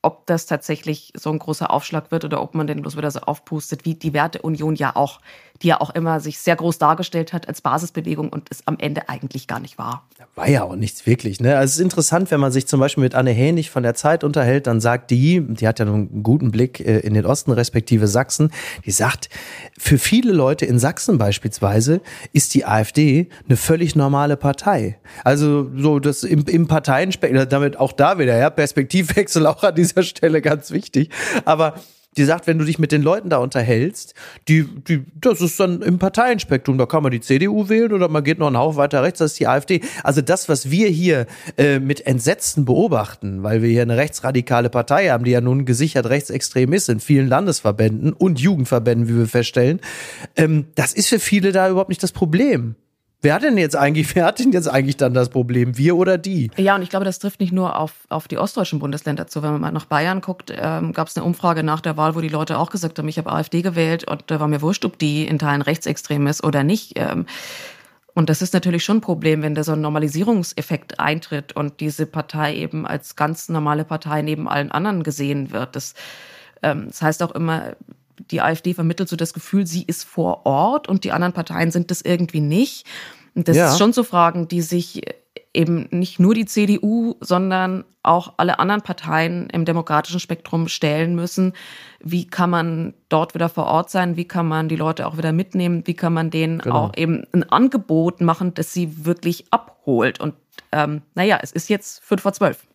ob das tatsächlich so ein großer Aufschlag wird oder ob man den bloß wieder so aufpustet, wie die Werteunion ja auch, die ja auch immer sich sehr groß dargestellt hat als Basisbewegung und es am Ende eigentlich gar nicht war. War ja auch nichts wirklich. Ne? Also es ist interessant, wenn man sich zum Beispiel mit Anne Hänig von der Zeit unterhält, dann sagt die, die hat ja einen guten Blick äh, in den Osten respektive Sachsen, die sagt, für viele Leute in Sachsen beispielsweise ist die AfD eine völlig normale Partei. Also so das im, im Parteienspektrum, damit auch da wieder, ja, Perspektivwechsel auch an dieser Stelle ganz wichtig. Aber die sagt, wenn du dich mit den Leuten da unterhältst, die, die, das ist dann im Parteienspektrum, da kann man die CDU wählen oder man geht noch einen Hauch weiter rechts, das ist die AfD. Also das, was wir hier äh, mit Entsetzen beobachten, weil wir hier eine rechtsradikale Partei haben, die ja nun gesichert rechtsextrem ist in vielen Landesverbänden und Jugendverbänden, wie wir feststellen, ähm, das ist für viele da überhaupt nicht das Problem. Wer hat denn jetzt eigentlich, wer hat denn jetzt eigentlich dann das Problem? Wir oder die? Ja, und ich glaube, das trifft nicht nur auf, auf die ostdeutschen Bundesländer zu. Wenn man mal nach Bayern guckt, ähm, gab es eine Umfrage nach der Wahl, wo die Leute auch gesagt haben, ich habe AfD gewählt und da war mir wurscht, ob die in Teilen rechtsextrem ist oder nicht. Ähm, und das ist natürlich schon ein Problem, wenn da so ein Normalisierungseffekt eintritt und diese Partei eben als ganz normale Partei neben allen anderen gesehen wird. Das, ähm, das heißt auch immer, die AfD vermittelt so das Gefühl, sie ist vor Ort und die anderen Parteien sind das irgendwie nicht. Und das ja. ist schon so Fragen, die sich eben nicht nur die CDU, sondern auch alle anderen Parteien im demokratischen Spektrum stellen müssen. Wie kann man dort wieder vor Ort sein? Wie kann man die Leute auch wieder mitnehmen? Wie kann man denen genau. auch eben ein Angebot machen, das sie wirklich abholt? Und ähm, naja, es ist jetzt fünf vor zwölf.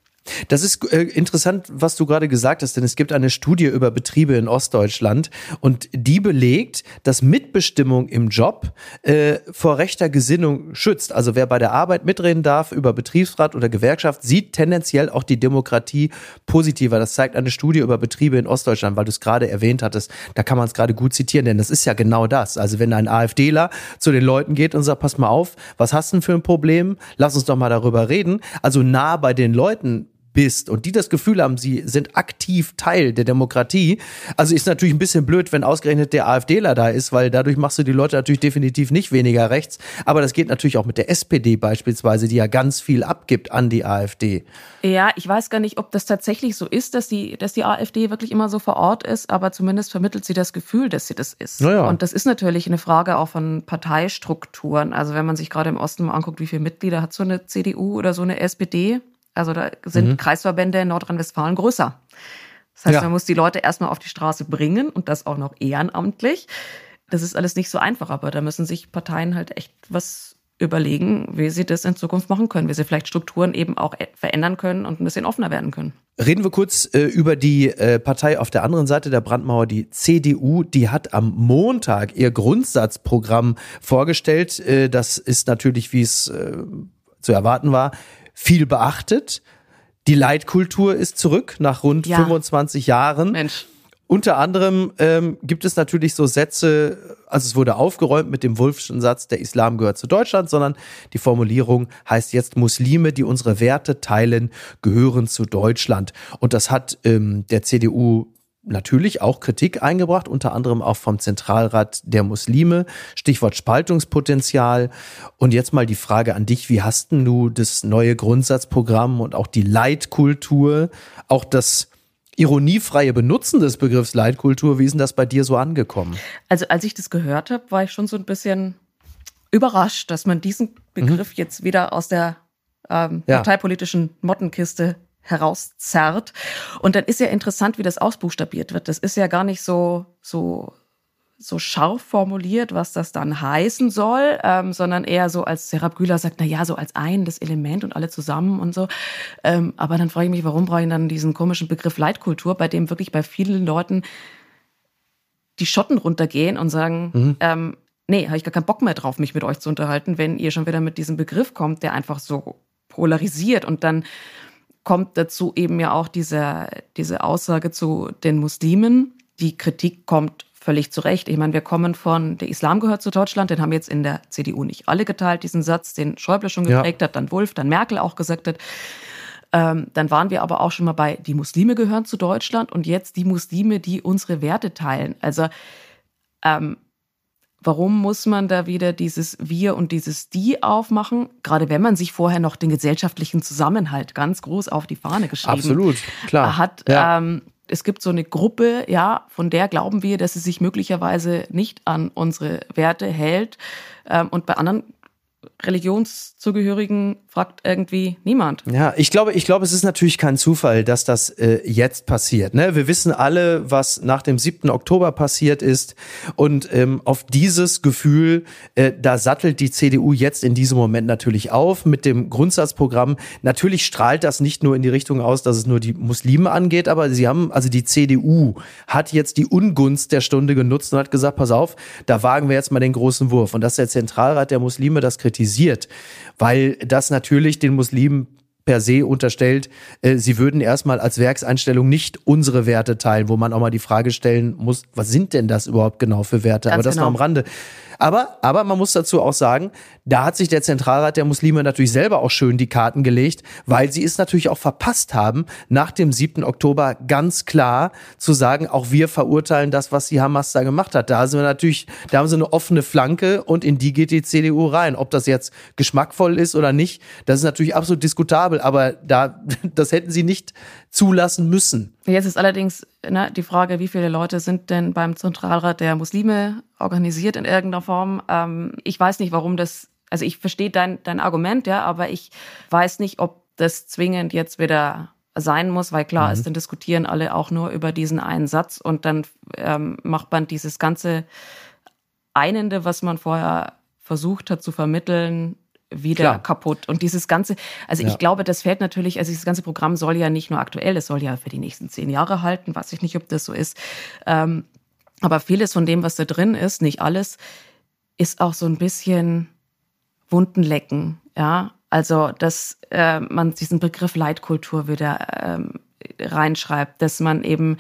Das ist äh, interessant, was du gerade gesagt hast, denn es gibt eine Studie über Betriebe in Ostdeutschland und die belegt, dass Mitbestimmung im Job äh, vor rechter Gesinnung schützt. Also wer bei der Arbeit mitreden darf über Betriebsrat oder Gewerkschaft, sieht tendenziell auch die Demokratie positiver. Das zeigt eine Studie über Betriebe in Ostdeutschland, weil du es gerade erwähnt hattest. Da kann man es gerade gut zitieren, denn das ist ja genau das. Also wenn ein AfDler zu den Leuten geht und sagt, pass mal auf, was hast du denn für ein Problem? Lass uns doch mal darüber reden. Also nah bei den Leuten bist und die das Gefühl haben, sie sind aktiv Teil der Demokratie. Also ist natürlich ein bisschen blöd, wenn ausgerechnet der AfDler da ist, weil dadurch machst du die Leute natürlich definitiv nicht weniger rechts. Aber das geht natürlich auch mit der SPD beispielsweise, die ja ganz viel abgibt an die AfD. Ja, ich weiß gar nicht, ob das tatsächlich so ist, dass die, dass die AfD wirklich immer so vor Ort ist, aber zumindest vermittelt sie das Gefühl, dass sie das ist. Naja. Und das ist natürlich eine Frage auch von Parteistrukturen. Also wenn man sich gerade im Osten mal anguckt, wie viele Mitglieder hat so eine CDU oder so eine SPD, also da sind mhm. Kreisverbände in Nordrhein-Westfalen größer. Das heißt, ja. man muss die Leute erstmal auf die Straße bringen und das auch noch ehrenamtlich. Das ist alles nicht so einfach, aber da müssen sich Parteien halt echt was überlegen, wie sie das in Zukunft machen können, wie sie vielleicht Strukturen eben auch e-, verändern können und ein bisschen offener werden können. Reden wir kurz äh, über die äh, Partei auf der anderen Seite der Brandmauer, die CDU. Die hat am Montag ihr Grundsatzprogramm vorgestellt. Äh, das ist natürlich, wie es äh, zu erwarten war, viel beachtet. Die Leitkultur ist zurück nach rund ja. 25 Jahren. Mensch. Unter anderem ähm, gibt es natürlich so Sätze, also es wurde aufgeräumt mit dem Wulfschen Satz, der Islam gehört zu Deutschland, sondern die Formulierung heißt jetzt Muslime, die unsere Werte teilen, gehören zu Deutschland. Und das hat ähm, der CDU natürlich auch Kritik eingebracht, unter anderem auch vom Zentralrat der Muslime, Stichwort Spaltungspotenzial. Und jetzt mal die Frage an dich, wie hast denn du das neue Grundsatzprogramm und auch die Leitkultur, auch das ironiefreie Benutzen des Begriffs Leitkultur, wie ist denn das bei dir so angekommen? Also als ich das gehört habe, war ich schon so ein bisschen überrascht, dass man diesen Begriff mhm. jetzt wieder aus der ähm, ja. parteipolitischen Mottenkiste herauszerrt. Und dann ist ja interessant, wie das ausbuchstabiert wird. Das ist ja gar nicht so, so, so scharf formuliert, was das dann heißen soll, ähm, sondern eher so, als Serap Güler sagt, na ja, so als ein, das Element und alle zusammen und so. Ähm, aber dann frage ich mich, warum brauche ich dann diesen komischen Begriff Leitkultur, bei dem wirklich bei vielen Leuten die Schotten runtergehen und sagen, mhm. ähm, nee, habe ich gar keinen Bock mehr drauf, mich mit euch zu unterhalten, wenn ihr schon wieder mit diesem Begriff kommt, der einfach so polarisiert und dann kommt dazu eben ja auch diese, diese Aussage zu den Muslimen. Die Kritik kommt völlig zurecht. Ich meine, wir kommen von, der Islam gehört zu Deutschland, den haben jetzt in der CDU nicht alle geteilt, diesen Satz, den Schäuble schon geprägt ja. hat, dann Wulff, dann Merkel auch gesagt hat. Ähm, dann waren wir aber auch schon mal bei, die Muslime gehören zu Deutschland und jetzt die Muslime, die unsere Werte teilen. Also ähm, Warum muss man da wieder dieses Wir und dieses Die aufmachen? Gerade wenn man sich vorher noch den gesellschaftlichen Zusammenhalt ganz groß auf die Fahne geschrieben Absolut, klar. hat. Ja. Ähm, es gibt so eine Gruppe, ja, von der glauben wir, dass sie sich möglicherweise nicht an unsere Werte hält. Ähm, und bei anderen Religionszugehörigen fragt irgendwie niemand. Ja, ich glaube, ich glaube, es ist natürlich kein Zufall, dass das äh, jetzt passiert. Ne? Wir wissen alle, was nach dem 7. Oktober passiert ist. Und ähm, auf dieses Gefühl, äh, da sattelt die CDU jetzt in diesem Moment natürlich auf mit dem Grundsatzprogramm. Natürlich strahlt das nicht nur in die Richtung aus, dass es nur die Muslime angeht, aber sie haben, also die CDU hat jetzt die Ungunst der Stunde genutzt und hat gesagt, pass auf, da wagen wir jetzt mal den großen Wurf. Und dass der Zentralrat der Muslime das kritisiert, weil das natürlich den Muslimen per se unterstellt, äh, sie würden erstmal als Werkseinstellung nicht unsere Werte teilen, wo man auch mal die Frage stellen muss, was sind denn das überhaupt genau für Werte? Ganz aber das genau. nur am Rande. Aber, aber man muss dazu auch sagen, da hat sich der Zentralrat der Muslime natürlich selber auch schön die Karten gelegt, weil sie es natürlich auch verpasst haben, nach dem 7. Oktober ganz klar zu sagen, auch wir verurteilen das, was die Hamas da gemacht hat. Da sind wir natürlich, da haben sie eine offene Flanke und in die geht die CDU rein. Ob das jetzt geschmackvoll ist oder nicht, das ist natürlich absolut diskutabel, aber da, das hätten sie nicht zulassen müssen. Jetzt ist allerdings ne, die Frage, wie viele Leute sind denn beim Zentralrat der Muslime organisiert in irgendeiner Form? Ähm, ich weiß nicht, warum das, also ich verstehe dein, dein Argument, ja, aber ich weiß nicht, ob das zwingend jetzt wieder sein muss, weil klar ist, dann diskutieren alle auch nur über diesen einen Satz und dann ähm, macht man dieses ganze Einende, was man vorher versucht hat zu vermitteln, wieder Klar. kaputt. Und dieses ganze, also Ja. ich glaube, das fällt natürlich, also dieses ganze Programm soll ja nicht nur aktuell, es soll ja für die nächsten zehn Jahre halten, weiß ich nicht, ob das so ist. Ähm, aber vieles von dem, was da drin ist, nicht alles, ist auch so ein bisschen Wunden lecken, ja. Also, dass äh, man diesen Begriff Leitkultur wieder ähm, reinschreibt, dass man eben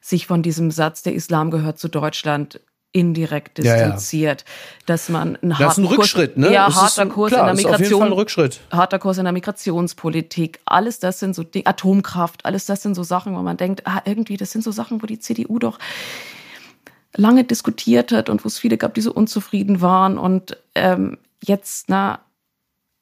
sich von diesem Satz, der Islam gehört zu Deutschland, indirekt Ja, ja. distanziert, dass man einen Das ist ein harten Kurs- Rückschritt, ne? Ja, harter Kurs klar, in der Migration, Rückschritt. harter Kurs in der Migrationspolitik, alles das sind so Dinge, Atomkraft, alles das sind so Sachen, wo man denkt, ah, irgendwie, das sind so Sachen, wo die CDU doch lange diskutiert hat und wo es viele gab, die so unzufrieden waren und ähm, jetzt, na,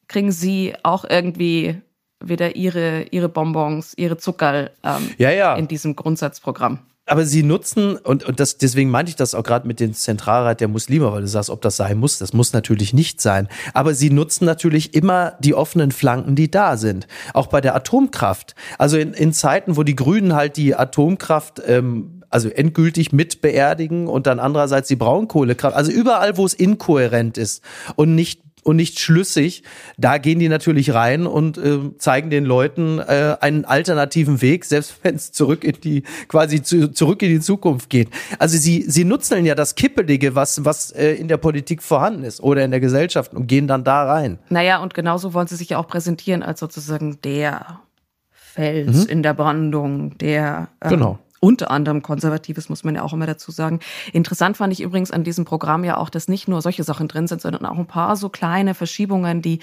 kriegen sie auch irgendwie wieder ihre, ihre Bonbons, ihre Zuckerl ähm, Ja, ja. in diesem Grundsatzprogramm. Aber sie nutzen, und, und das, deswegen meinte ich das auch gerade mit dem Zentralrat der Muslime, weil du sagst, ob das sein muss, das muss natürlich nicht sein. Aber sie nutzen natürlich immer die offenen Flanken, die da sind. Auch bei der Atomkraft. Also in, in Zeiten, wo die Grünen halt die Atomkraft ähm, also endgültig mit beerdigen und dann andererseits die Braunkohlekraft. Also überall, wo es inkohärent ist und nicht und nicht schlüssig, da gehen die natürlich rein und äh, zeigen den Leuten äh, einen alternativen Weg, selbst wenn es zurück in die quasi zu, zurück in die Zukunft geht. Also sie sie nutzen ja das Kippelige, was was äh, in der Politik vorhanden ist oder in der Gesellschaft und gehen dann da rein. Naja, und genauso wollen sie sich ja auch präsentieren als sozusagen der Fels in der Brandung, der ähm, Genau. Unter anderem Konservatives, muss man ja auch immer dazu sagen. Interessant fand ich übrigens an diesem Programm ja auch, dass nicht nur solche Sachen drin sind, sondern auch ein paar so kleine Verschiebungen, die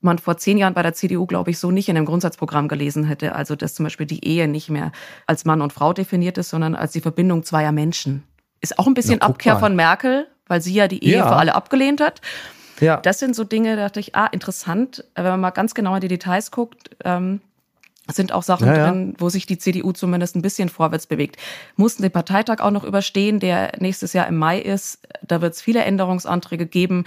man vor zehn Jahren bei der CDU, glaube ich, so nicht in dem Grundsatzprogramm gelesen hätte. Also, dass zum Beispiel die Ehe nicht mehr als Mann und Frau definiert ist, sondern als die Verbindung zweier Menschen. Ist auch ein bisschen Na, Abkehr mal. von Merkel, weil sie ja die Ehe Ja. für alle abgelehnt hat. Ja. Das sind so Dinge, da dachte ich, ah, interessant, wenn man mal ganz genau in die Details guckt, ähm, sind auch Sachen Ja, ja. drin, wo sich die CDU zumindest ein bisschen vorwärts bewegt. Mussten den Parteitag auch noch überstehen, der nächstes Jahr im Mai ist. Da wird es viele Änderungsanträge geben.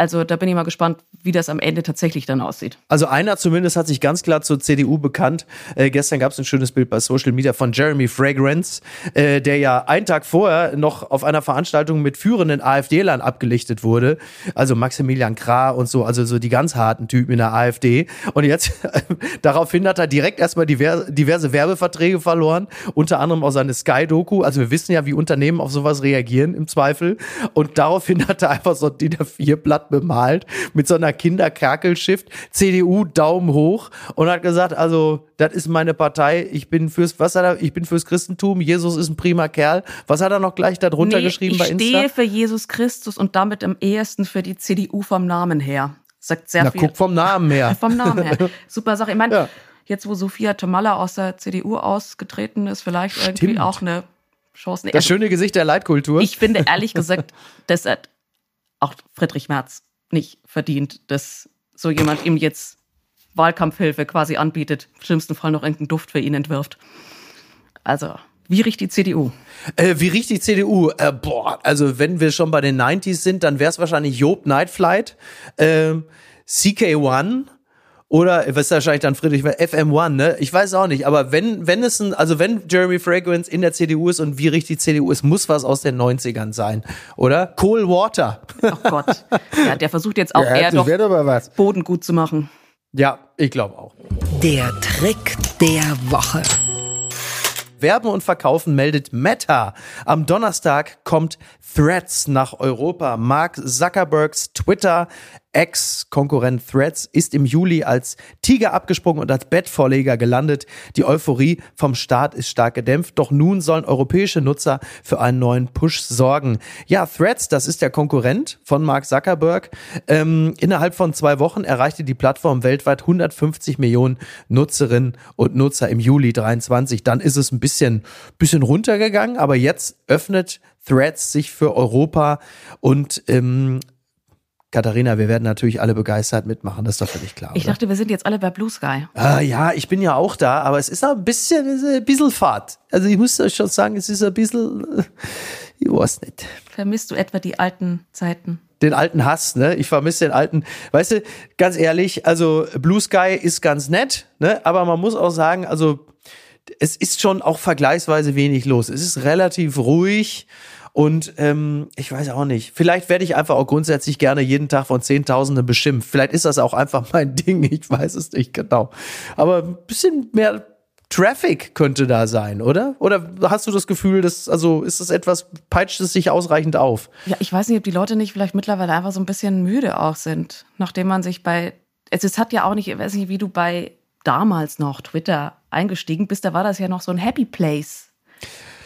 Also da bin ich mal gespannt, wie das am Ende tatsächlich dann aussieht. Also einer zumindest hat sich ganz klar zur CDU bekannt. Äh, gestern gab es ein schönes Bild bei Social Media von Jeremy Fragrance, äh, der ja einen Tag vorher noch auf einer Veranstaltung mit führenden AfD-Lern abgelichtet wurde. Also Maximilian Krah und so, also so die ganz harten Typen in der AfD. Und jetzt daraufhin hat er direkt erstmal diverse, Werbeverträge verloren, unter anderem auch seine Sky-Doku. Also wir wissen ja, wie Unternehmen auf sowas reagieren im Zweifel. Und daraufhin hat er einfach so DIN A4-Blatt bemalt mit so einer Kinderkerkelschrift, CDU Daumen hoch und hat gesagt, also das ist meine Partei, ich bin fürs, was hat er, ich bin fürs Christentum, Jesus ist ein prima Kerl. Was hat er noch gleich darunter Nee, geschrieben ich bei Insta? stehe für Jesus Christus und damit am ehesten für die CDU vom Namen her. Sagt sehr Na, viel. guck vom Namen her. Vom Namen her. Super Sache. Ich meine, Ja. jetzt wo Sophia Tomalla aus der CDU ausgetreten ist, vielleicht irgendwie Stimmt. auch eine Chance. Nee, Das also schöne Gesicht der Leitkultur. ich finde ehrlich gesagt, das hat auch Friedrich Merz nicht verdient, dass so jemand ihm jetzt Wahlkampfhilfe quasi anbietet, im schlimmsten Fall noch irgendeinen Duft für ihn entwirft. Also, wie riecht die CDU? Äh, wie riecht die CDU? Äh, boah, also wenn wir schon bei den 90s sind, dann wäre es wahrscheinlich Job Nightflight, äh, CK1 oder was ist wahrscheinlich dann Friedrich FM1, ne? Ich weiß auch nicht, aber wenn wenn es ein also wenn Jeremy Fragrance in der CDU ist und wie riecht die CDU ist, muss was aus den 90ern sein, oder? Cool Water. Oh Gott. Ja, der versucht jetzt auch Ja, eher doch. Boden gut zu machen. Ja, ich glaube auch. Der Trick der Woche. Werben und Verkaufen meldet Meta. Am Donnerstag kommt Threads nach Europa. Mark Zuckerbergs Twitter Ex-Konkurrent Threads ist im Juli als Tiger abgesprungen und als Bettvorleger gelandet. Die Euphorie vom Start ist stark gedämpft, doch nun sollen europäische Nutzer für einen neuen Push sorgen. Ja, Threads, das ist der Konkurrent von Mark Zuckerberg. Ähm, innerhalb von zwei Wochen erreichte die Plattform weltweit 150 Millionen Nutzerinnen und Nutzer im Juli 23. Dann ist es ein bisschen, bisschen runtergegangen, aber jetzt öffnet Threads sich für Europa und ähm, Katharina, wir werden natürlich alle begeistert mitmachen, das ist doch völlig klar. Ich oder? dachte, wir sind jetzt alle bei Blue Sky. Ah, ja, ich bin ja auch da, aber es ist ein bisschen, ein bisschen Fahrt. Also ich muss euch schon sagen, es ist ein bisschen, äh, ich weiß nicht. Vermisst du etwa die alten Zeiten? Den alten Hass, ne? Ich vermisse den alten, weißt du, ganz ehrlich, also Blue Sky ist ganz nett, ne? Aber man muss auch sagen, also es ist schon auch vergleichsweise wenig los. Es ist relativ ruhig. Und ähm, ich weiß auch nicht. Vielleicht werde ich einfach auch grundsätzlich gerne jeden Tag von Zehntausenden beschimpft. Vielleicht ist das auch einfach mein Ding. Ich weiß es nicht genau. Aber ein bisschen mehr Traffic könnte da sein, oder? Oder hast du das Gefühl, dass, also ist das etwas, peitscht es sich ausreichend auf? Ja, ich weiß nicht, ob die Leute nicht vielleicht mittlerweile einfach so ein bisschen müde auch sind, nachdem man sich bei, es, es hat ja auch nicht, ich weiß nicht, wie du bei damals noch Twitter eingestiegen bist, da war das ja noch so ein Happy Place.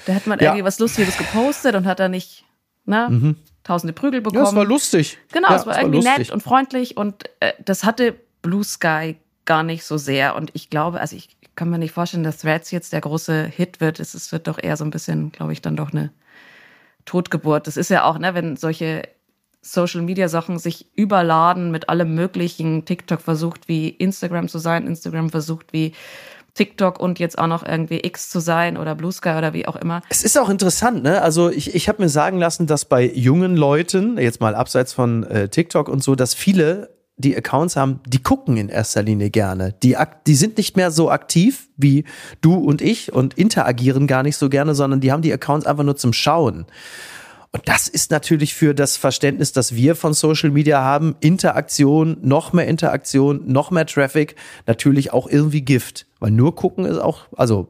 Da hat man Ja. irgendwie was Lustiges gepostet und hat da nicht, ne, tausende Prügel bekommen. Ja, es war lustig. Genau, ja, es war irgendwie lustig. nett und freundlich und äh, das hatte Blue Sky gar nicht so sehr. Und ich glaube, also ich kann mir nicht vorstellen, dass Threads jetzt der große Hit wird. Es, es wird doch eher so ein bisschen, glaube ich, dann doch eine Totgeburt. Das ist ja auch, ne, wenn solche Social Media Sachen sich überladen mit allem möglichen. TikTok versucht wie Instagram zu sein, Instagram versucht wie TikTok und jetzt auch noch irgendwie X zu sein oder Blue Sky oder wie auch immer. Es ist auch interessant, ne? Also ich, ich habe mir sagen lassen, dass bei jungen Leuten, jetzt mal abseits von äh, TikTok und so, dass viele die Accounts haben, die gucken in erster Linie gerne. Die, die sind nicht mehr so aktiv wie du und ich und interagieren gar nicht so gerne, sondern die haben die Accounts einfach nur zum Schauen. Und das ist natürlich für das Verständnis, das wir von Social Media haben, Interaktion, noch mehr Interaktion, noch mehr Traffic, natürlich auch irgendwie Gift. Weil nur gucken ist auch, also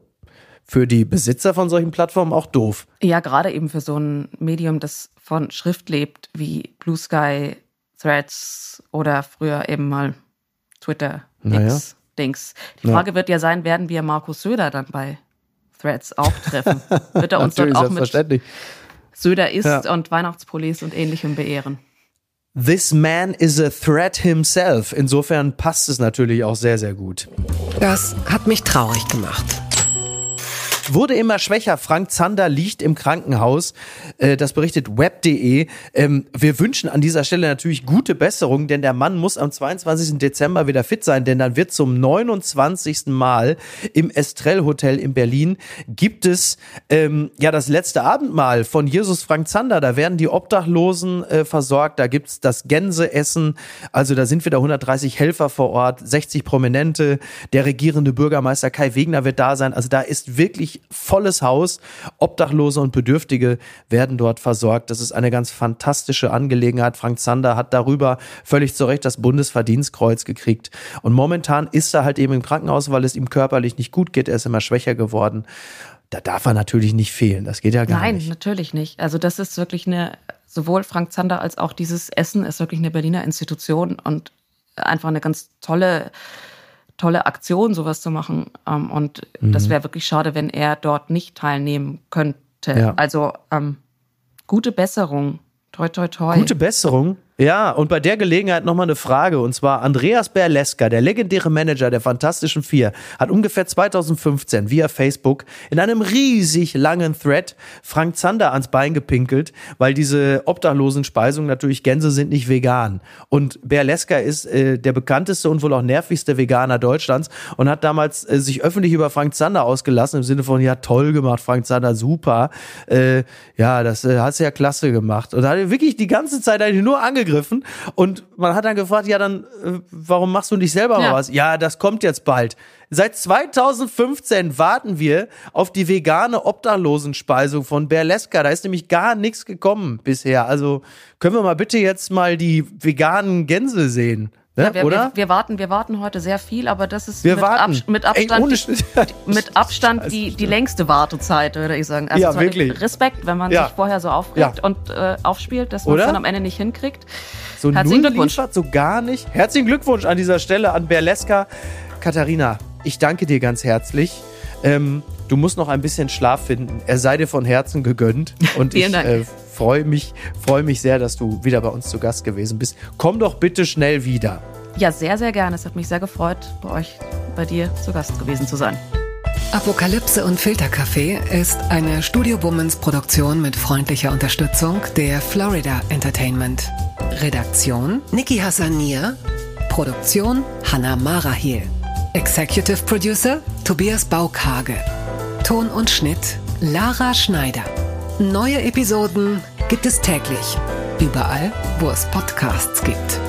für die Besitzer von solchen Plattformen auch doof. Ja, gerade eben für so ein Medium, das von Schrift lebt, wie Blue Sky, Threads oder früher eben mal Twitter, Naja. X, Dings. Die Frage wird ja sein, werden wir Markus Söder dann bei Threads auch treffen? Wird er uns dort auch mit selbstverständlich. Söder isst Ja. und Weihnachtspullis und ähnlichem beehren? This man is a threat himself. Insofern passt es natürlich auch sehr, sehr gut. Das hat mich traurig gemacht. Wurde immer schwächer. Frank Zander liegt im Krankenhaus. Äh, Das berichtet web.de. Ähm, Wir wünschen an dieser Stelle natürlich gute Besserung, denn der Mann muss am 22. Dezember wieder fit sein, denn dann wird zum 29. Mal im Estrell Hotel in Berlin gibt es ähm, ja das letzte Abendmahl von Jesus Frank Zander. Da werden die Obdachlosen äh, versorgt. Da gibt's das Gänseessen. Also da sind wieder 130 Helfer vor Ort, 60 Prominente. Der regierende Bürgermeister Kai Wegner wird da sein. Also da ist wirklich volles Haus. Obdachlose und Bedürftige werden dort versorgt. Das ist eine ganz fantastische Angelegenheit. Frank Zander hat darüber völlig zu Recht das Bundesverdienstkreuz gekriegt. Und momentan ist er halt eben im Krankenhaus, weil es ihm körperlich nicht gut geht. Er ist immer schwächer geworden. Da darf er natürlich nicht fehlen. Das geht ja gar Nein, nicht. natürlich nicht. Also das ist wirklich eine, sowohl Frank Zander als auch dieses Essen ist wirklich eine Berliner Institution und einfach eine ganz tolle, tolle Aktion, sowas zu machen. Ähm, Und Mhm. das wäre wirklich schade, wenn er dort nicht teilnehmen könnte. Ja. Also ähm, gute Besserung. Toi, toi, toi. Gute Besserung. Ja, und bei der Gelegenheit nochmal eine Frage. Und zwar Andreas Berleska, der legendäre Manager der Fantastischen Vier, hat ungefähr 2015 via Facebook in einem riesig langen Thread Frank Zander ans Bein gepinkelt, weil diese obdachlosen Speisungen natürlich Gänse sind nicht vegan. Und Berleska ist äh, der bekannteste und wohl auch nervigste Veganer Deutschlands und hat damals äh, sich öffentlich über Frank Zander ausgelassen im Sinne von, ja, toll gemacht, Frank Zander, super. Äh, ja, das äh, hast du ja klasse gemacht. Und hat wirklich die ganze Zeit eigentlich nur angegriffen angegriffen und man hat dann gefragt, ja, dann äh, warum machst du nicht selber ja. was? Ja, das kommt jetzt bald. Seit 2015 warten wir auf die vegane Obdachlosenspeisung von Berleska. Da ist nämlich gar nichts gekommen bisher. Also können wir mal bitte jetzt mal die veganen Gänse sehen. Ne? Ja, wir, Oder? Wir, wir, warten, wir warten heute sehr viel, aber das ist mit. Ab, mit Abstand, Ey, die, mit Abstand die, die längste Wartezeit, würde ich sagen. Also ja, wirklich. Respekt, wenn man ja. sich vorher so aufregt ja. und äh, aufspielt, dass man es dann am Ende nicht hinkriegt. So Herzlichen Glückwunsch. So gar nicht. Herzlichen Glückwunsch an dieser Stelle an Berleska. Katharina, ich danke dir ganz herzlich. Ähm, du musst noch ein bisschen Schlaf finden. Er sei dir von Herzen gegönnt. Und Vielen ich Dank. Äh, freue mich, freu mich sehr, dass du wieder bei uns zu Gast gewesen bist. Komm doch bitte schnell wieder. Ja, sehr, sehr gerne. Es hat mich sehr gefreut, bei euch, bei dir zu Gast gewesen zu sein. Apokalypse und Filterkaffee ist eine Studio Womans Produktion mit freundlicher Unterstützung der Florida Entertainment. Redaktion Niki Hassania. Produktion Hanna Marahiel. Executive Producer Tobias Baukage. Ton und Schnitt Lara Schneider. Neue Episoden gibt es täglich. Überall, wo es Podcasts gibt.